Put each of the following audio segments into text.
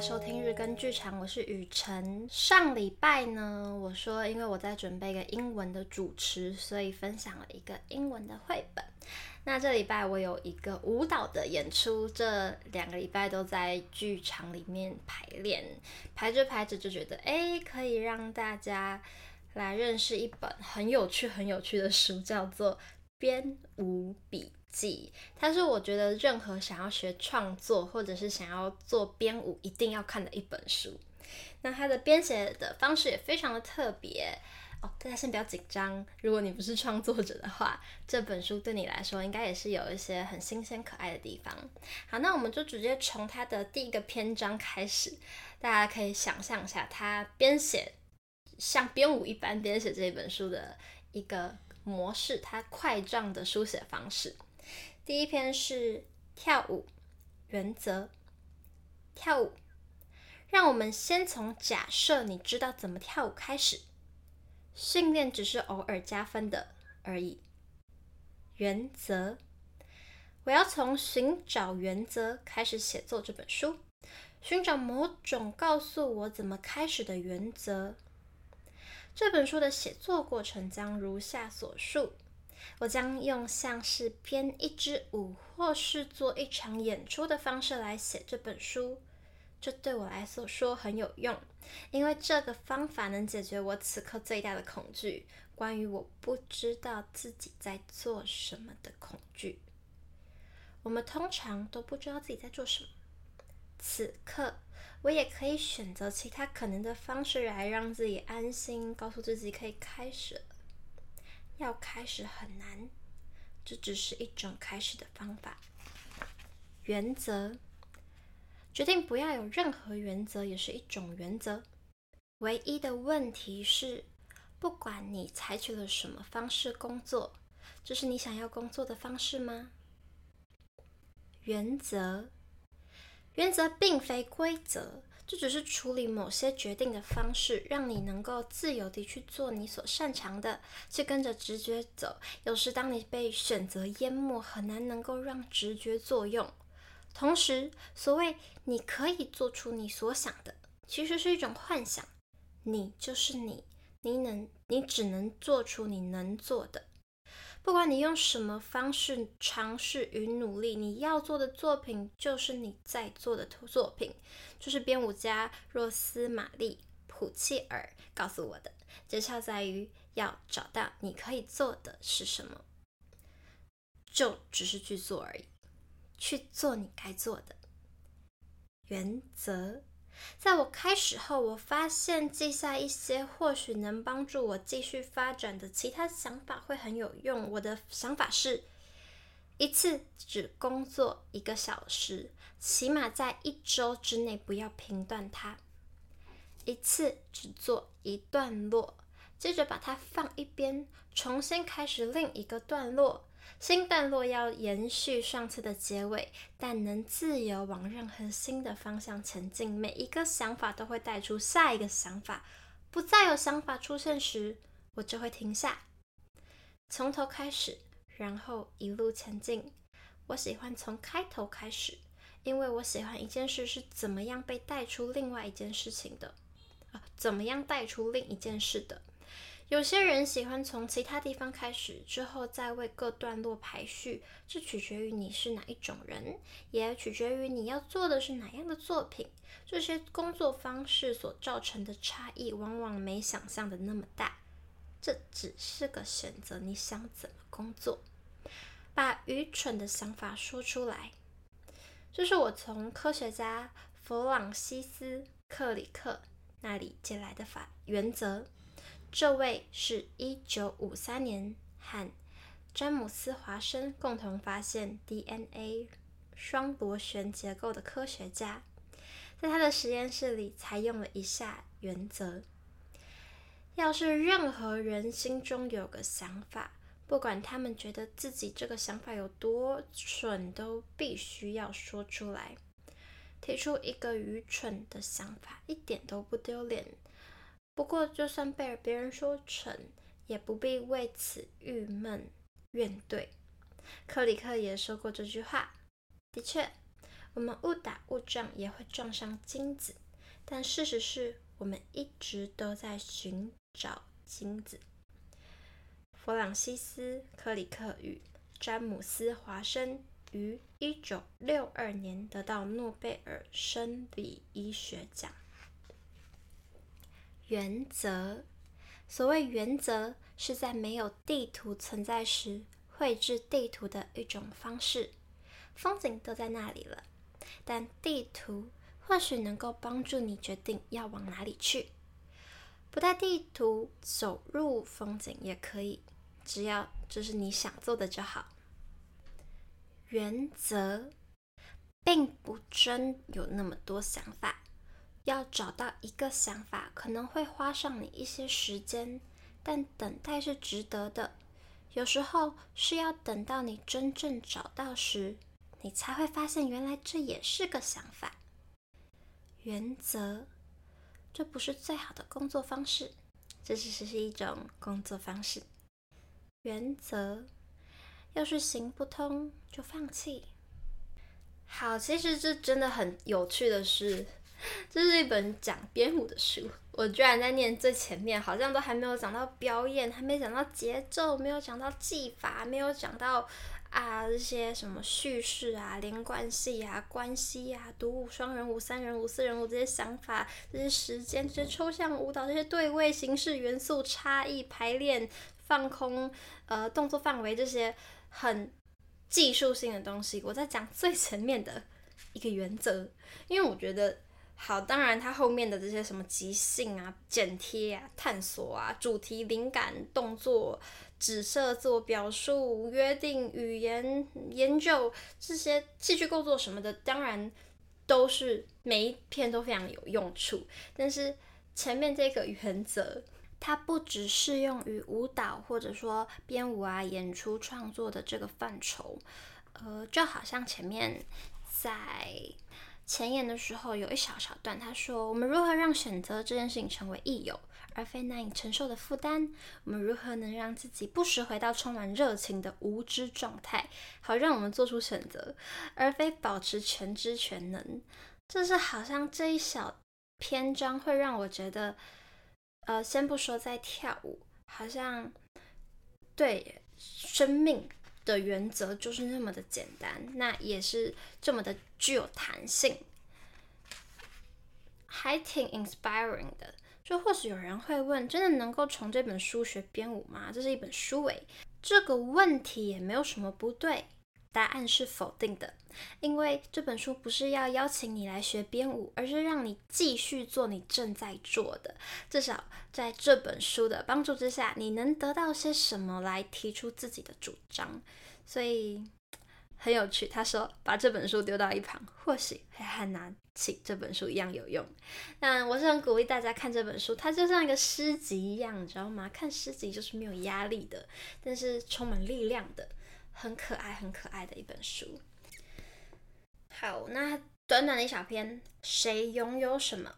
收听日更剧场，我是雨辰。上礼拜呢，我说因为我在准备一个英文的主持，所以分享了一个英文的绘本。那这礼拜我有一个舞蹈的演出，这两个礼拜都在剧场里面排练，排着排着就觉得，哎，可以让大家来认识一本很有趣、很有趣的书，叫做《编舞笔记》。它是我觉得任何想要学创作或者是想要做编舞一定要看的一本书。那它的编写的方式也非常的特别哦。大家先不要紧张，如果你不是创作者的话，这本书对你来说应该也是有一些很新鲜可爱的地方。好，那我们就直接从它的第一个篇章开始，大家可以想象一下它编写。像编舞一般编写这本书的一个模式，它块状的书写方式。第一篇是跳舞原则，跳舞，让我们先从假设你知道怎么跳舞开始，训练只是偶尔加分的而已。原则，我要从寻找原则开始写作这本书，寻找某种告诉我怎么开始的原则。这本书的写作过程将如下所述：我将用像是编一支舞或是做一场演出的方式来写这本书。这对我来说说很有用，因为这个方法能解决我此刻最大的恐惧——关于我不知道自己在做什么的恐惧。我们通常都不知道自己在做什么。此刻，我也可以选择其他可能的方式来让自己安心，告诉自己可以开始了。要开始很难，这只是一种开始的方法。原则，决定不要有任何原则也是一种原则。唯一的问题是，不管你采取了什么方式工作，这是你想要工作的方式吗？原则。原则并非规则，这只是处理某些决定的方式，让你能够自由地去做你所擅长的，去跟着直觉走。有时，当你被选择淹没，很难能够让直觉作用。同时，所谓你可以做出你所想的，其实是一种幻想。你就是你，你能，你只能做出你能做的。不管你用什么方式尝试与努力，你要做的作品就是你在做的作品。就是编舞家若斯玛丽·普契尔告诉我的。诀窍在于要找到你可以做的是什么，就只是去做而已，去做你该做的。原则。在我开始后，我发现记下一些或许能帮助我继续发展的其他想法会很有用。我的想法是，一次只工作一个小时，起码在一周之内不要频断它。一次只做一段落，接着把它放一边，重新开始另一个段落。新段落要延续上次的结尾，但能自由往任何新的方向前进。每一个想法都会带出下一个想法，不再有想法出现时，我就会停下，从头开始，然后一路前进。我喜欢从开头开始，因为我喜欢一件事是怎么样被带出另外一件事情的，啊，怎么样带出另一件事的。有些人喜欢从其他地方开始，之后再为各段落排序，这取决于你是哪一种人，也取决于你要做的是哪样的作品。这些工作方式所造成的差异，往往没想象的那么大。这只是个选择，你想怎么工作？把愚蠢的想法说出来。这是我从科学家弗朗西斯·克里克那里借来的法原则。这位是一九五三年和詹姆斯·华生共同发现 DNA 双螺旋结构的科学家，在他的实验室里采用了以下原则：要是任何人心中有个想法，不管他们觉得自己这个想法有多蠢，都必须要说出来。提出一个愚蠢的想法，一点都不丢脸。不过，就算被别人说蠢，也不必为此郁闷怨怼。克里克也说过这句话。的确，我们误打误撞也会撞上金子，但事实是我们一直都在寻找金子。弗朗西斯·克里克与詹姆斯·华生于一九六二年得到诺贝尔生理医学奖。原则，所谓原则，是在没有地图存在时，绘制地图的一种方式。风景都在那里了，但地图或许能够帮助你决定要往哪里去。不带地图走入风景也可以，只要这是你想做的就好。原则并不真有那么多想法，要找到一个想法可能会花上你一些时间，但等待是值得的。有时候是要等到你真正找到时，你才会发现原来这也是个想法。原则，这不是最好的工作方式，这只是是一种工作方式。原则，要是行不通就放弃。好，其实这真的很有趣的是，这是一本讲编舞的书。我居然在念最前面，好像都还没有讲到表演，还没讲到节奏，没有讲到技法，没有讲到啊这些什么叙事啊、连贯性啊、关系啊、独舞、双人舞、三人舞、四人舞这些想法、这些时间、这些抽象舞蹈、这些对位形式、元素差异、排练、放空、呃动作范围这些很技术性的东西。我在讲最前面的一个原则，因为我觉得。好，当然，它后面的这些什么即兴啊、剪贴啊、探索啊、主题、灵感、动作、指涉、自我表述、约定、语言、研究这些戏剧构作什么的，当然都是每一篇都非常有用处。但是前面这个原则，它不只适用于舞蹈或者说编舞啊、演出创作的这个范畴，呃，就好像前面在。前言的时候有一小小段，他说：“我们如何让选择这件事情成为益友，而非难以承受的负担？我们如何能让自己不时回到充满热情的无知状态，好让我们做出选择，而非保持全知全能？”这是好像这一小篇章会让我觉得，呃，先不说在跳舞，好像对生命。的原则就是那么的简单，那也是这么的具有弹性，还挺 inspiring 的。就或许有人会问：真的能够从这本书学编舞吗？这是一本书诶，这个问题也没有什么不对。答案是否定的，因为这本书不是要邀请你来学编舞，而是让你继续做你正在做的。至少在这本书的帮助之下，你能得到些什么来提出自己的主张。所以很有趣。他说：“把这本书丢到一旁，或许会和拿起这本书一样有用。”那我是很鼓励大家看这本书，它就像一个诗集一样，你知道吗？看诗集就是没有压力的，但是充满力量的。很可爱、很可爱的一本书。好，那短短的一小篇，谁拥有什么？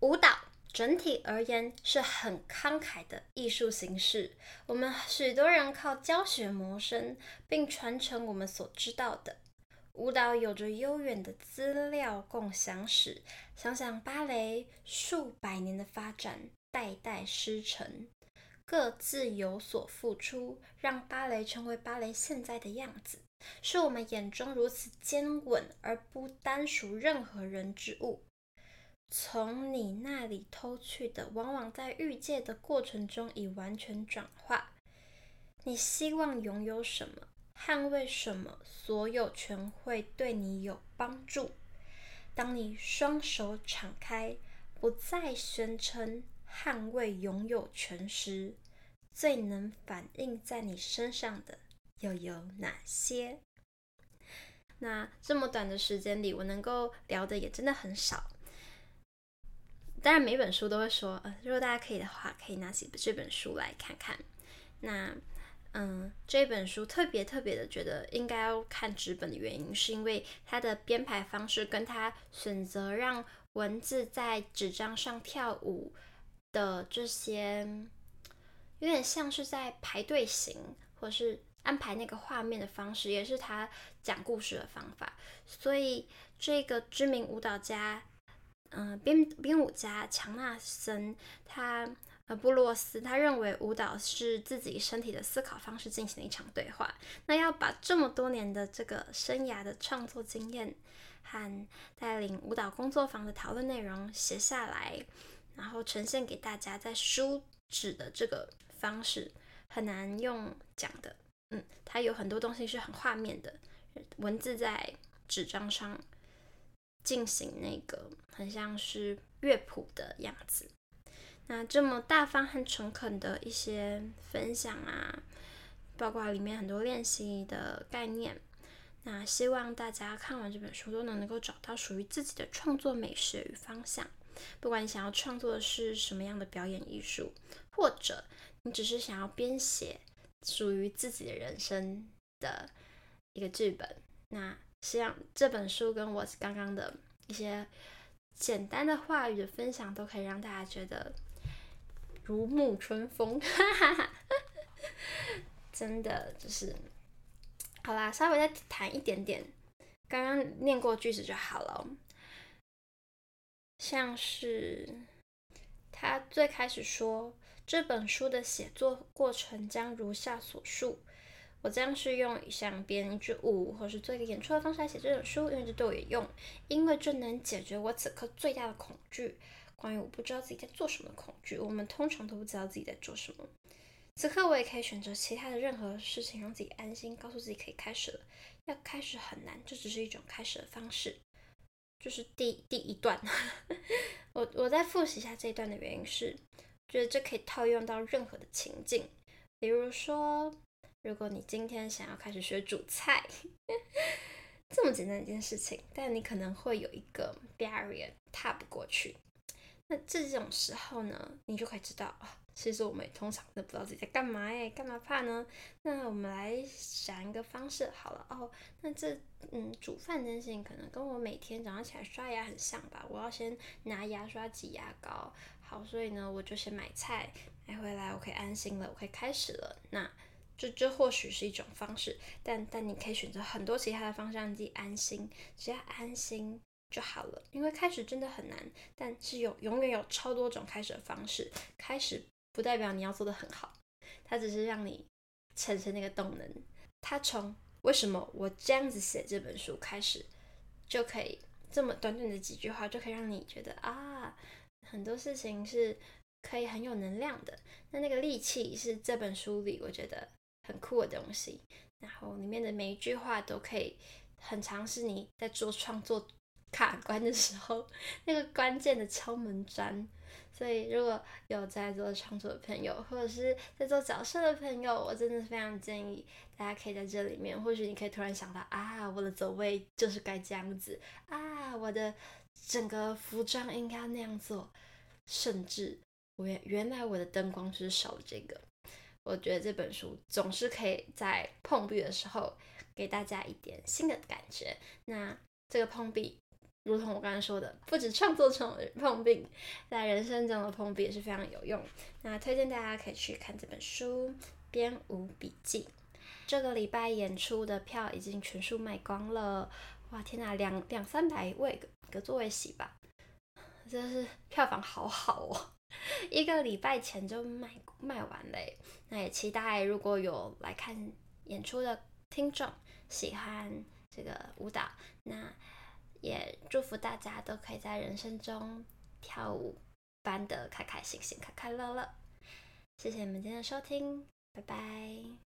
舞蹈整体而言是很慷慨的艺术形式。我们许多人靠教学谋生，并传承我们所知道的。舞蹈有着悠远的资料共享史。想想芭蕾数百年的发展，代代师承。各自有所付出，让芭蕾成为芭蕾现在的样子，是我们眼中如此坚稳而不单属任何人之物。从你那里偷去的，往往在遇见的过程中已完全转化。你希望拥有什么？捍卫什么？所有权会对你有帮助。当你双手敞开，不再宣称。捍卫拥有权时，最能反映在你身上的又有哪些？那这么短的时间里，我能够聊的也真的很少。当然，每本书都会说，呃，如果大家可以的话，可以拿起这本书来看看。那，嗯，这本书特别特别的觉得应该要看纸本的原因，是因为它的编排方式跟它选择让文字在纸张上跳舞。的这些有点像是在排队型，或是安排那个画面的方式，也是他讲故事的方法。所以这个知名舞蹈家，嗯、编编舞家强纳森，他呃布洛斯，他认为舞蹈是自己身体的思考方式进行的一场对话。那要把这么多年的这个生涯的创作经验和带领舞蹈工作坊的讨论内容写下来，然后呈现给大家，在书纸的这个方式很难用讲的。嗯，它有很多东西是很画面的，文字在纸张上进行那个很像是乐谱的样子。那这么大方和诚恳的一些分享啊，包括里面很多练习的概念。那希望大家看完这本书都能能够找到属于自己的创作美学与方向。不管你想要创作的是什么样的表演艺术，或者你只是想要编写。属于自己的人生的一个剧本。那希望这本书跟我刚刚的一些简单的话语的分享，都可以让大家觉得如沐春风。真的就是，好啦，稍微再谈一点点，刚刚念过句子就好了。像是他最开始说。这本书的写作过程将如下所述：我将是用像编一支舞或是做一个演出的方式来写这本书，因为这对我有用，因为这能解决我此刻最大的恐惧，关于我不知道自己在做什么的恐惧。我们通常都不知道自己在做什么。此刻我也可以选择其他的任何事情，让自己安心，告诉自己可以开始了。要开始很难，这只是一种开始的方式。就是第第一段，我我再复习一下这一段的原因是。觉得这可以套用到任何的情境，比如说，如果你今天想要开始学煮菜，这么简单一件事情，但你可能会有一个 barrier 踏不过去。那这种时候呢，你就可以知道，其实我们也通常都不知道自己在干嘛耶，干嘛怕呢？那我们来想一个方式好了哦。那这嗯，煮饭这件事情可能跟我每天早上起来刷牙很像吧？我要先拿牙刷挤牙膏。好，所以呢，我就先买菜买回来，我可以安心了，我可以开始了。那这这或许是一种方式，但但你可以选择很多其他的方式让自己安心，只要安心就好了。因为开始真的很难，但是有永远有超多种开始的方式。开始不代表你要做得很好，它只是让你产生那个动能。它从为什么我这样子写这本书开始，就可以这么短短的几句话就可以让你觉得啊。很多事情是可以很有能量的，那那个力气是这本书里我觉得很酷的东西。然后里面的每一句话都可以很尝试你在做创作卡关的时候那个关键的敲门砖。所以如果有在做创作的朋友，或者是在做角色的朋友，我真的非常建议大家可以在这里面，或许你可以突然想到啊，我的走位就是该这样子啊，我的。整个服装应该要那样做，甚至我也原来我的灯光是少这个。我觉得这本书总是可以在碰壁的时候给大家一点新的感觉。那这个碰壁，如同我刚才说的，不止创作中碰壁，在人生中的碰壁也是非常有用。那推荐大家可以去看这本书《编舞笔记》。这个礼拜演出的票已经全数卖光了。哇天哪，两两三百位个座位席吧，真是票房好好哦，一个礼拜前就卖卖完嘞。那也期待如果有来看演出的听众喜欢这个舞蹈，那也祝福大家都可以在人生中跳舞般的开开心心、快快乐乐。谢谢你们今天的收听，拜拜。